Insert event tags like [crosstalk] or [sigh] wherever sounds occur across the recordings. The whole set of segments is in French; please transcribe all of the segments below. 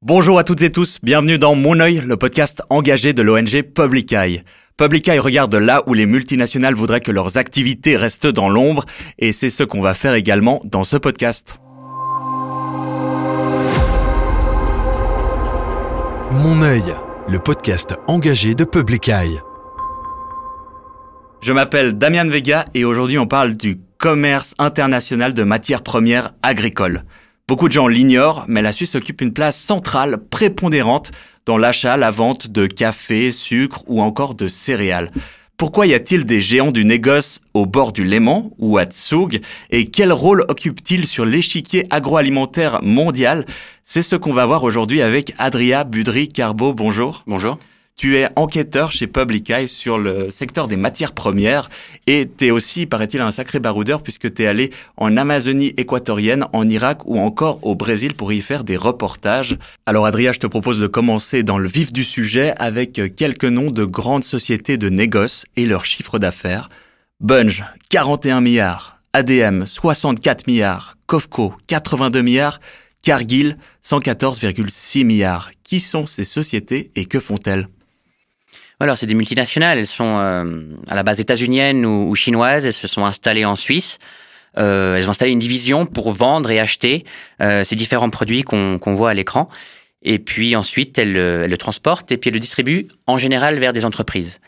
Bonjour à toutes et tous, bienvenue dans Mon œil, le podcast engagé de l'ONG Public Eye. Public Eye regarde là où les multinationales voudraient que leurs activités restent dans l'ombre, et c'est ce qu'on va faire également dans ce podcast. Mon œil, le podcast engagé de Public Eye. Je m'appelle Damian Vega et aujourd'hui on parle du commerce international de matières premières agricoles. Beaucoup de gens l'ignorent, mais la Suisse occupe une place centrale, prépondérante, dans l'achat, la vente de café, sucre ou encore de céréales. Pourquoi y a-t-il des géants du négoce au bord du Léman ou à Tsug et quel rôle occupent-ils sur l'échiquier agroalimentaire mondial? C'est ce qu'on va voir aujourd'hui avec Adria Budry-Carbo. Bonjour. Bonjour. Tu es enquêteur chez Public Eye sur le secteur des matières premières et tu es aussi, paraît-il, un sacré baroudeur puisque tu es allé en Amazonie équatorienne, en Irak ou encore au Brésil pour y faire des reportages. Alors Adria, je te propose de commencer dans le vif du sujet avec quelques noms de grandes sociétés de négoce et leurs chiffres d'affaires. Bunge, 41 milliards. ADM, 64 milliards. Kofco, 82 milliards. Cargill, 114,6 milliards. Qui sont ces sociétés et que font-elles? Alors, c'est des multinationales. Elles sont euh, à la base états-uniennes ou, chinoises. Elles se sont installées en Suisse. Euh, elles ont installé une division pour vendre et acheter euh, ces différents produits qu'on voit à l'écran. Et puis ensuite, elles, elles, le transportent et puis elles le distribuent en général vers des entreprises.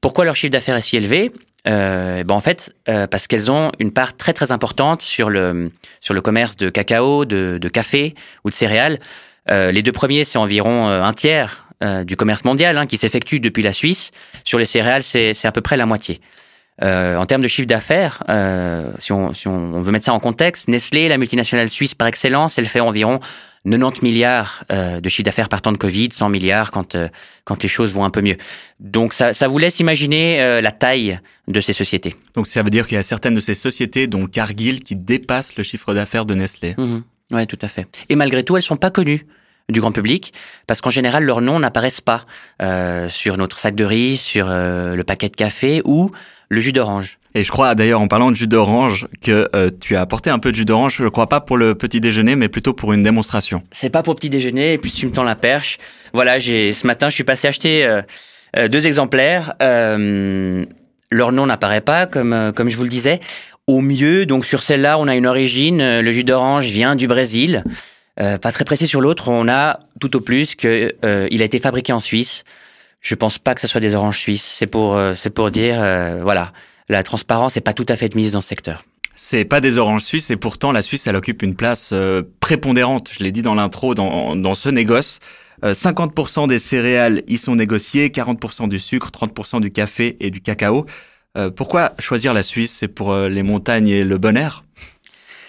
Pourquoi leur chiffre d'affaires est si élevé? Euh, ben en fait, euh, parce qu'elles ont une part très très importante sur le sur le commerce de cacao, de, de café ou de céréales. Euh, les deux premiers, c'est environ un tiers euh, du commerce mondial hein, qui s'effectue depuis la Suisse. Sur les céréales, c'est à peu près la moitié. Euh, en termes de chiffre d'affaires, euh, si, on, si on veut mettre ça en contexte, Nestlé, la multinationale suisse par excellence, elle fait environ 90 milliards euh, de chiffre d'affaires par temps de Covid, 100 milliards quand euh, quand les choses vont un peu mieux. Donc ça, ça vous laisse imaginer euh, la taille de ces sociétés. Donc ça veut dire qu'il y a certaines de ces sociétés, dont Cargill, qui dépassent le chiffre d'affaires de Nestlé. Mmh. Oui, tout à fait. Et malgré tout, elles sont pas connues du grand public, parce qu'en général, leurs noms n'apparaissent pas euh, sur notre sac de riz, sur euh, le paquet de café ou le jus d'orange. Et je crois d'ailleurs en parlant de jus d'orange que euh, tu as apporté un peu de jus d'orange, je crois pas pour le petit déjeuner, mais plutôt pour une démonstration. C'est pas pour petit déjeuner, et puis tu me tends la perche. Voilà, j'ai ce matin, je suis passé acheter euh, deux exemplaires. leur nom n'apparaît pas, comme comme je vous le disais. Au mieux, donc sur celle-là, on a une origine. Le jus d'orange vient du Brésil. Euh, pas très précis sur l'autre, on a tout au plus que euh, il a été fabriqué en Suisse. Je pense pas que ce soit des oranges suisses. C'est pour euh, c'est pour dire voilà, la transparence n'est pas tout à fait mise dans ce secteur. C'est pas des oranges suisses et pourtant la Suisse elle occupe une place prépondérante. Je l'ai dit dans l'intro dans dans ce négoce. 50% des céréales y sont négociées, 40% du sucre, 30% du café et du cacao. pourquoi choisir la Suisse? C'est pour les montagnes et le bon air?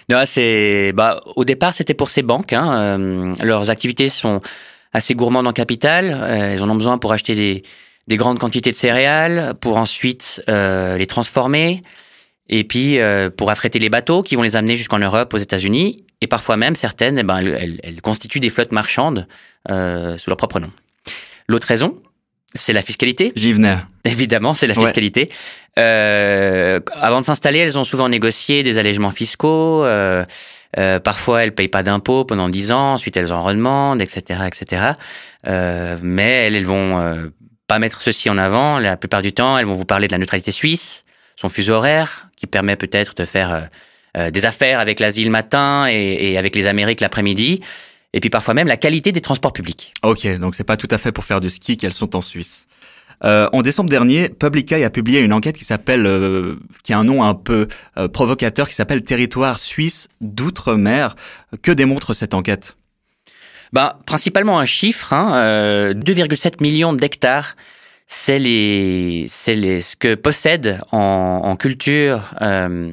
Non, c'est bah au départ c'était pour ces banques. Hein, euh, leurs activités sont assez gourmandes en capital. Euh, elles en ont besoin pour acheter des, des grandes quantités de céréales, pour ensuite euh, les transformer, et puis pour affréter les bateaux qui vont les amener jusqu'en Europe, aux États-Unis, et parfois même certaines, eh ben, elles, elles, constituent des flottes marchandes sous leur propre nom. L'autre raison, c'est la fiscalité. J'y venais. Évidemment, c'est la fiscalité. Euh, avant de s'installer, elles ont souvent négocié des allègements fiscaux. Euh, euh, parfois, elles payent pas d'impôts pendant dix ans. Ensuite, elles en redemandent, etc., etc. Euh, mais elles, elles vont euh, pas mettre ceci en avant. La plupart du temps, elles vont vous parler de la neutralité suisse, son fuseau horaire, qui permet peut-être de faire euh, des affaires avec l'Asie le matin et, et avec les Amériques l'après-midi et puis parfois même la qualité des transports publics. Ok, donc c'est pas tout à fait pour faire du ski qu'elles sont en Suisse. Euh, en décembre dernier, Public Eye a publié une enquête qui s'appelle, euh, qui a un nom un peu euh, provocateur, qui s'appelle Territoire suisse d'outre-mer. Que démontre cette enquête? Ben, principalement un chiffre, hein, 2,7 millions d'hectares c'est les, c'est les, ce que possèdent en, en culture euh,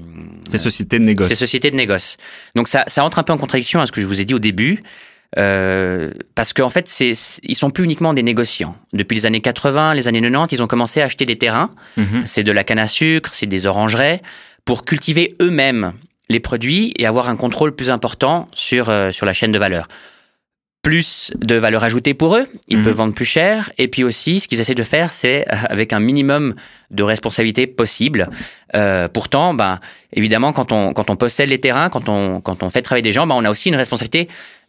ces sociétés de négoce. Ces sociétés de négoce. Donc ça, ça entre un peu en contradiction à ce que je vous ai dit au début. Euh, parce qu'en fait, c'est, ils sont plus uniquement des négociants. Depuis les années 80, les années 90, ils ont commencé à acheter des terrains. Mhm. C'est de la canne à sucre, c'est des orangerais, pour cultiver eux-mêmes les produits et avoir un contrôle plus important sur, euh, sur la chaîne de valeur plus de valeur ajoutée pour eux, ils mhm. peuvent vendre plus cher, et puis aussi ce qu'ils essaient de faire, c'est euh, avec un minimum de responsabilité possible. Euh, pourtant, ben évidemment, quand on quand on possède les terrains, quand on quand on fait travailler des gens, ben on a aussi une responsabilité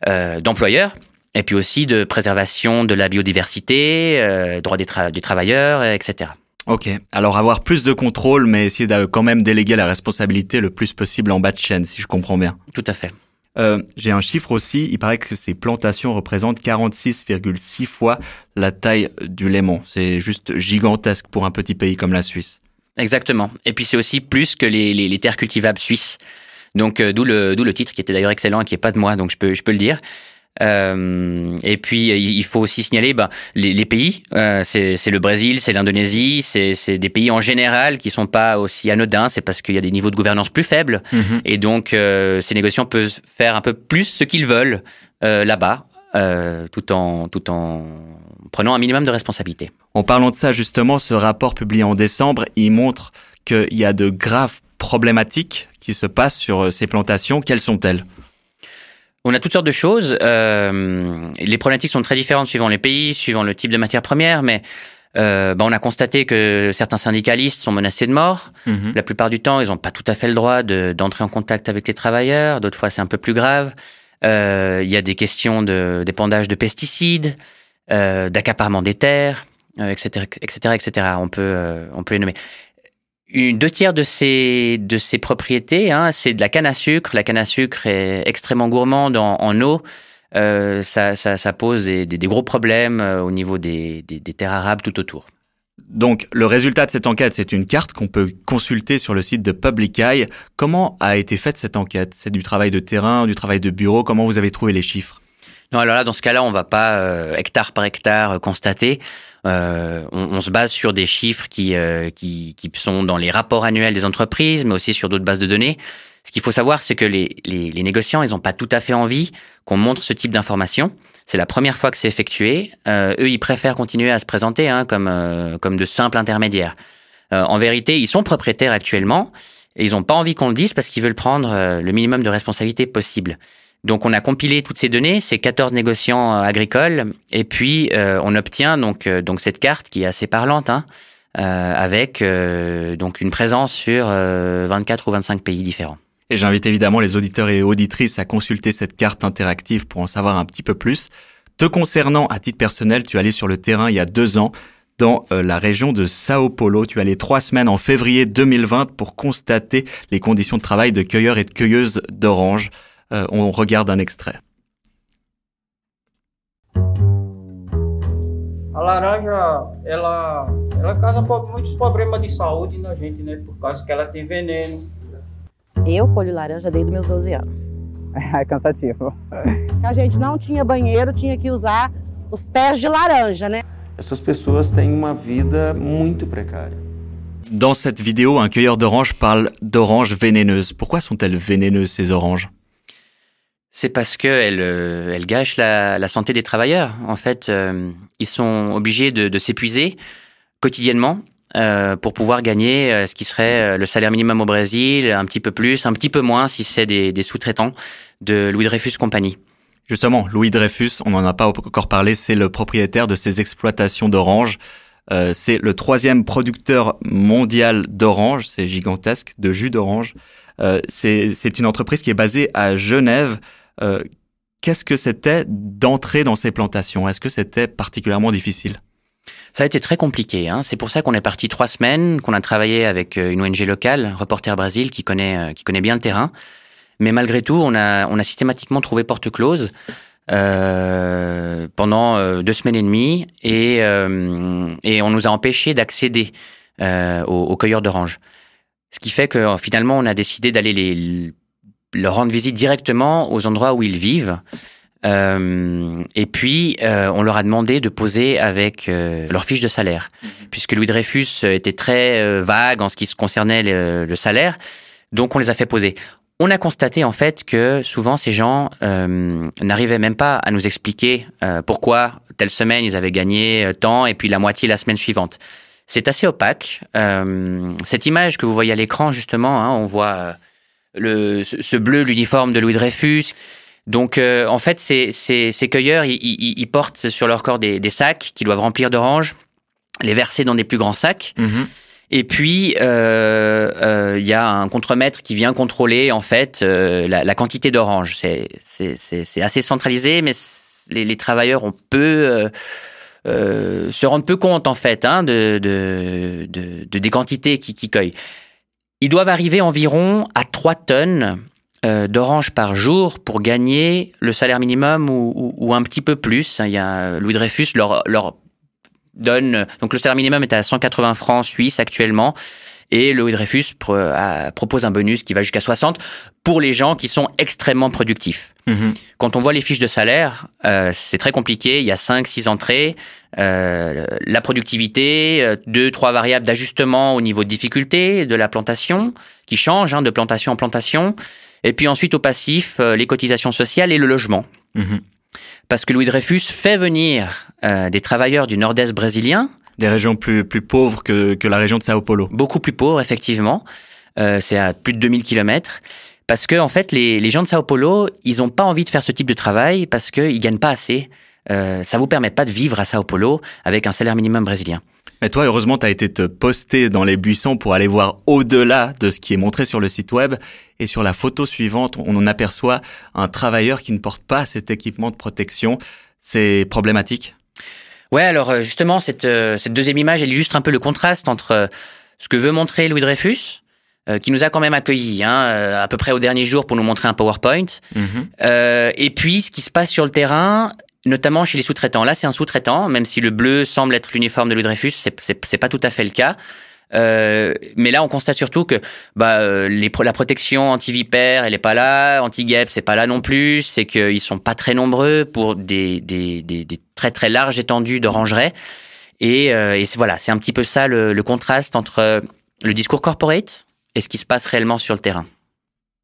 euh, d'employeur. et puis aussi de préservation de la biodiversité, euh, droits des, des travailleurs, etc. Ok, alors avoir plus de contrôle, mais essayer de quand même déléguer la responsabilité le plus possible en bas de chaîne, si je comprends bien. Tout à fait. Euh, J'ai un chiffre aussi, il paraît que ces plantations représentent 46,6 fois la taille du Léman. C'est juste gigantesque pour un petit pays comme la Suisse. Exactement. Et puis c'est aussi plus que les, terres cultivables suisses. Donc euh, d'où le, titre qui était d'ailleurs excellent et qui est pas de moi, donc je peux le dire. Euh, et puis il faut aussi signaler ben, les, les pays, euh, c'est le Brésil, c'est l'Indonésie, c'est des pays en général qui sont pas aussi anodins, c'est parce qu'il y a des niveaux de gouvernance plus faibles, mhm. et donc euh, ces négociants peuvent faire un peu plus ce qu'ils veulent là-bas, tout en tout en prenant un minimum de responsabilité. En parlant de ça justement, ce rapport publié en décembre, il montre qu'il y a de graves problématiques qui se passent sur ces plantations. Quelles sont-elles? On a toutes sortes de choses. Euh, les problématiques sont très différentes suivant les pays, suivant le type de matière première, mais euh, bah, on a constaté que certains syndicalistes sont menacés de mort. Mhm. La plupart du temps, ils n'ont pas tout à fait le droit d'entrer en contact avec les travailleurs. D'autres fois, c'est un peu plus grave. Euh, il y a des questions de d'épandage de pesticides, euh, d'accaparement des terres, etc., etc., etc. On peut on peut les nommer une, deux tiers de ces de ces propriétés, hein, c'est de la canne à sucre. La canne à sucre est extrêmement gourmande en, eau. Euh, ça, ça, ça, pose des, des, gros problèmes euh, au niveau des, des, des, terres arables tout autour. Donc, le résultat de cette enquête, c'est une carte qu'on peut consulter sur le site de Public Eye. Comment a été faite cette enquête? C'est du travail de terrain, du travail de bureau? Comment vous avez trouvé les chiffres? Non, alors là, dans ce cas-là, on va pas euh, hectare par hectare euh, constater. Euh, on, on, se base sur des chiffres qui, euh, qui, qui sont dans les rapports annuels des entreprises, mais aussi sur d'autres bases de données. Ce qu'il faut savoir, c'est que les, les, les, négociants, ils n'ont pas tout à fait envie qu'on montre ce type d'informations. C'est la première fois que c'est effectué. eux, ils préfèrent continuer à se présenter hein, comme, comme de simples intermédiaires. en vérité, ils sont propriétaires actuellement et ils n'ont pas envie qu'on le dise parce qu'ils veulent prendre le minimum de responsabilité possible. Donc on a compilé toutes ces données, ces 14 négociants euh, agricoles, et puis euh, on obtient donc euh, donc cette carte qui est assez parlante, hein, avec donc une présence sur 24 ou 25 pays différents. Et j'invite évidemment les auditeurs et auditrices à consulter cette carte interactive pour en savoir un petit peu plus. Te concernant, à titre personnel, tu es allé sur le terrain il y a deux ans dans la région de Sao Paulo. Tu es allé trois semaines en février 2020 pour constater les conditions de travail de cueilleurs et de cueilleuses d'oranges. Euh, on regarde un extrait. A laranja, ela, ela causa muitos problemas de saúde na gente, né? Por causa que ela tem veneno. Eu colho laranja desde meus 12 anos. [laughs] É cansativo. A gente não tinha banheiro, tinha que usar os pés de laranja, né? Essas pessoas têm uma vida muito precária. Dans cette vidéo, un cueilleur d'oranges parle d'oranges vénéneuses. Pourquoi sont-elles vénéneuses ces oranges c'est parce que elle, euh, elle gâche la, la, santé des travailleurs. En fait, euh, ils sont obligés de, de s'épuiser quotidiennement euh, pour pouvoir gagner euh, ce qui serait le salaire minimum au Brésil, un petit peu plus, un petit peu moins si c'est des, des sous-traitants de Louis Dreyfus Compagnie. Justement, Louis Dreyfus, on n'en a pas encore parlé, c'est le propriétaire de ces exploitations d'oranges. Euh, c'est le troisième producteur mondial d'oranges, c'est gigantesque, de jus d'orange. Euh, c'est une entreprise qui est basée à Genève. Euh, qu'est-ce que c'était d'entrer dans ces plantations? Est-ce que c'était particulièrement difficile? Ça a été très compliqué. Hein. C'est pour ça qu'on est parti trois semaines, qu'on a travaillé avec euh, une ONG locale, Reporter Brésil, qui connaît qui connaît bien le terrain. Mais malgré tout, on a on a systématiquement trouvé porte close euh, pendant deux semaines et demie, et euh, et on nous a empêché d'accéder euh, aux, aux, cueilleurs d'oranges. Ce qui fait que finalement, on a décidé d'aller les leur rendre visite directement aux endroits où ils vivent. Euh, et puis, euh, on leur a demandé de poser avec euh, leur fiche de salaire, puisque Louis Dreyfus était très euh, vague en ce qui se concernait le, salaire. Donc, on les a fait poser. On a constaté en fait que souvent ces gens euh, n'arrivaient même pas à nous expliquer pourquoi telle semaine ils avaient gagné tant et puis la moitié la semaine suivante. C'est assez opaque. cette image que vous voyez à l'écran justement, hein, on voit le, ce bleu, l'uniforme de Louis Dreyfus. Donc, euh, en fait, ces, ces, ces cueilleurs, ils, ils, ils, portent sur leur corps des, des sacs qu'ils doivent remplir d'oranges, les verser dans des plus grands sacs. Mhm. Et puis, euh, euh, il euh, y a un contremaître qui vient contrôler en fait euh, la, la, quantité d'oranges. C'est assez centralisé, mais les, les travailleurs ont peu euh, euh, se rendent peu compte en fait hein, de, de, de, de des quantités qui, qui cueillent. Ils doivent arriver environ à 3 tonnes euh, d'oranges par jour pour gagner le salaire minimum ou, un petit peu plus. Il y a Louis Dreyfus leur, donne donc le salaire minimum est à 180 francs suisses actuellement et Louis Dreyfus propose un bonus qui va jusqu'à 60 pour les gens qui sont extrêmement productifs. Mmh. Quand on voit les fiches de salaire, euh, c'est très compliqué. Il y a 5 six entrées, euh, la productivité, euh, deux trois variables d'ajustement au niveau de difficulté de la plantation qui changent hein, de plantation en plantation. Et puis ensuite au passif, euh, les cotisations sociales et le logement. Mmh. Parce que Louis Dreyfus fait venir euh, des travailleurs du nord-est brésilien. Des régions plus, plus pauvres que, que la région de Sao Paulo. Beaucoup plus pauvres, effectivement. Euh, c'est à plus de 2000 kilomètres. Parce que, en fait, les, les gens de Sao Paulo, ils n'ont pas envie de faire ce type de travail parce qu'ils gagnent pas assez. Euh, ça vous permet pas de vivre à Sao Paulo avec un salaire minimum brésilien. Mais toi, heureusement, tu as été te poster dans les buissons pour aller voir au-delà de ce qui est montré sur le site web. Et sur la photo suivante, on en aperçoit un travailleur qui ne porte pas cet équipement de protection. C'est problématique? Ouais, alors euh, justement, cette, euh, cette deuxième image, elle illustre un peu le contraste entre euh, ce que veut montrer Louis Dreyfus, euh, qui nous a quand même accueillis hein, à peu près au dernier jour pour nous montrer un PowerPoint, euh, et puis ce qui se passe sur le terrain, notamment chez les sous-traitants. Là, c'est un sous-traitant, même si le bleu semble être l'uniforme de Louis Dreyfus, c'est, pas tout à fait le cas. Euh, mais là, on constate surtout que bah, euh, les, la protection anti-vipère, elle est pas là, anti-guêpe, c'est pas là non plus. C'est qu'ils sont pas très nombreux pour des, des, des, des très très larges étendues d'orangerie. Et, euh, et voilà, c'est un petit peu ça le, le contraste entre le discours corporate et ce qui se passe réellement sur le terrain.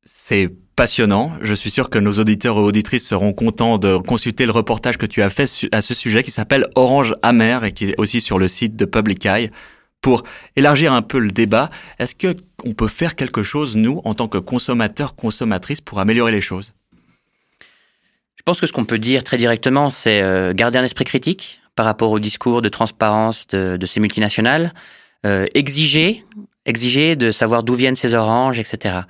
C'est passionnant. Je suis sûr que nos auditeurs et auditrices seront contents de consulter le reportage que tu as fait à ce sujet qui s'appelle Orange amer et qui est aussi sur le site de Public Eye. Pour élargir un peu le débat, est-ce que on peut faire quelque chose nous en tant que consommateurs, consommatrices pour améliorer les choses? Je pense que ce qu'on peut dire très directement, c'est euh, garder un esprit critique par rapport au discours de transparence de, de ces multinationales, euh, exiger, exiger de savoir d'où viennent ces oranges, etc.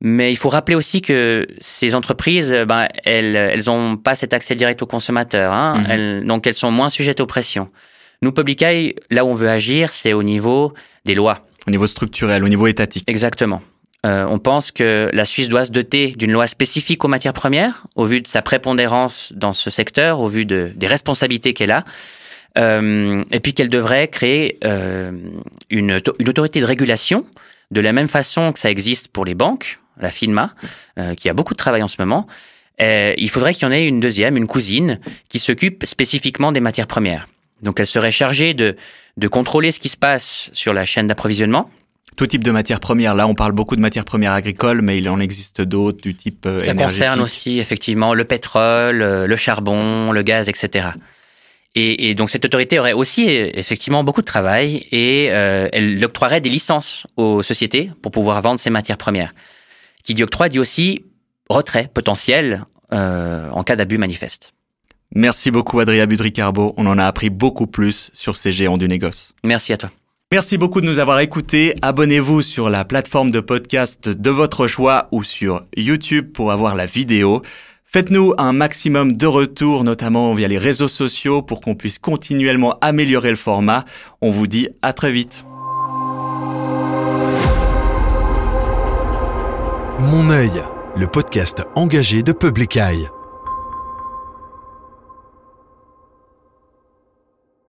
Mais il faut rappeler aussi que ces entreprises, ben, elles, elles ont pas cet accès direct aux consommateurs, hein. Mmh. Elles, donc elles sont moins sujettes aux pressions. Nous, Public Eye, là où on veut agir, c'est au niveau des lois. Au niveau structurel, au niveau étatique. Exactement. Euh, on pense que la Suisse doit se doter d'une loi spécifique aux matières premières, au vu de sa prépondérance dans ce secteur, au vu de, des responsabilités qu'elle a. Euh, et puis qu'elle devrait créer euh, une, une autorité de régulation, de la même façon que ça existe pour les banques, la FINMA, euh, qui a beaucoup de travail en ce moment. Il faudrait qu'il y en ait une deuxième, une cousine, qui s'occupe spécifiquement des matières premières. Donc elle serait chargée de, de contrôler ce qui se passe sur la chaîne d'approvisionnement. Tout type de matières premières. Là, on parle beaucoup de matières premières agricoles, mais il en existe d'autres du type Ça concerne aussi effectivement le pétrole, le charbon, le gaz, etc. Et, et, donc cette autorité aurait aussi effectivement beaucoup de travail et euh, elle octroierait des licences aux sociétés pour pouvoir vendre ces matières premières. Qui dit octroi dit aussi retrait potentiel euh, en cas d'abus manifeste. Merci beaucoup Adrien Budricarbo, on en a appris beaucoup plus sur ces géants du négoce. Merci à toi. Merci beaucoup de nous avoir écoutés. Abonnez-vous sur la plateforme de podcast de votre choix ou sur YouTube pour avoir la vidéo. Faites-nous un maximum de retours, notamment via les réseaux sociaux, pour qu'on puisse continuellement améliorer le format. On vous dit à très vite. Mon œil, le podcast engagé de Public Eye.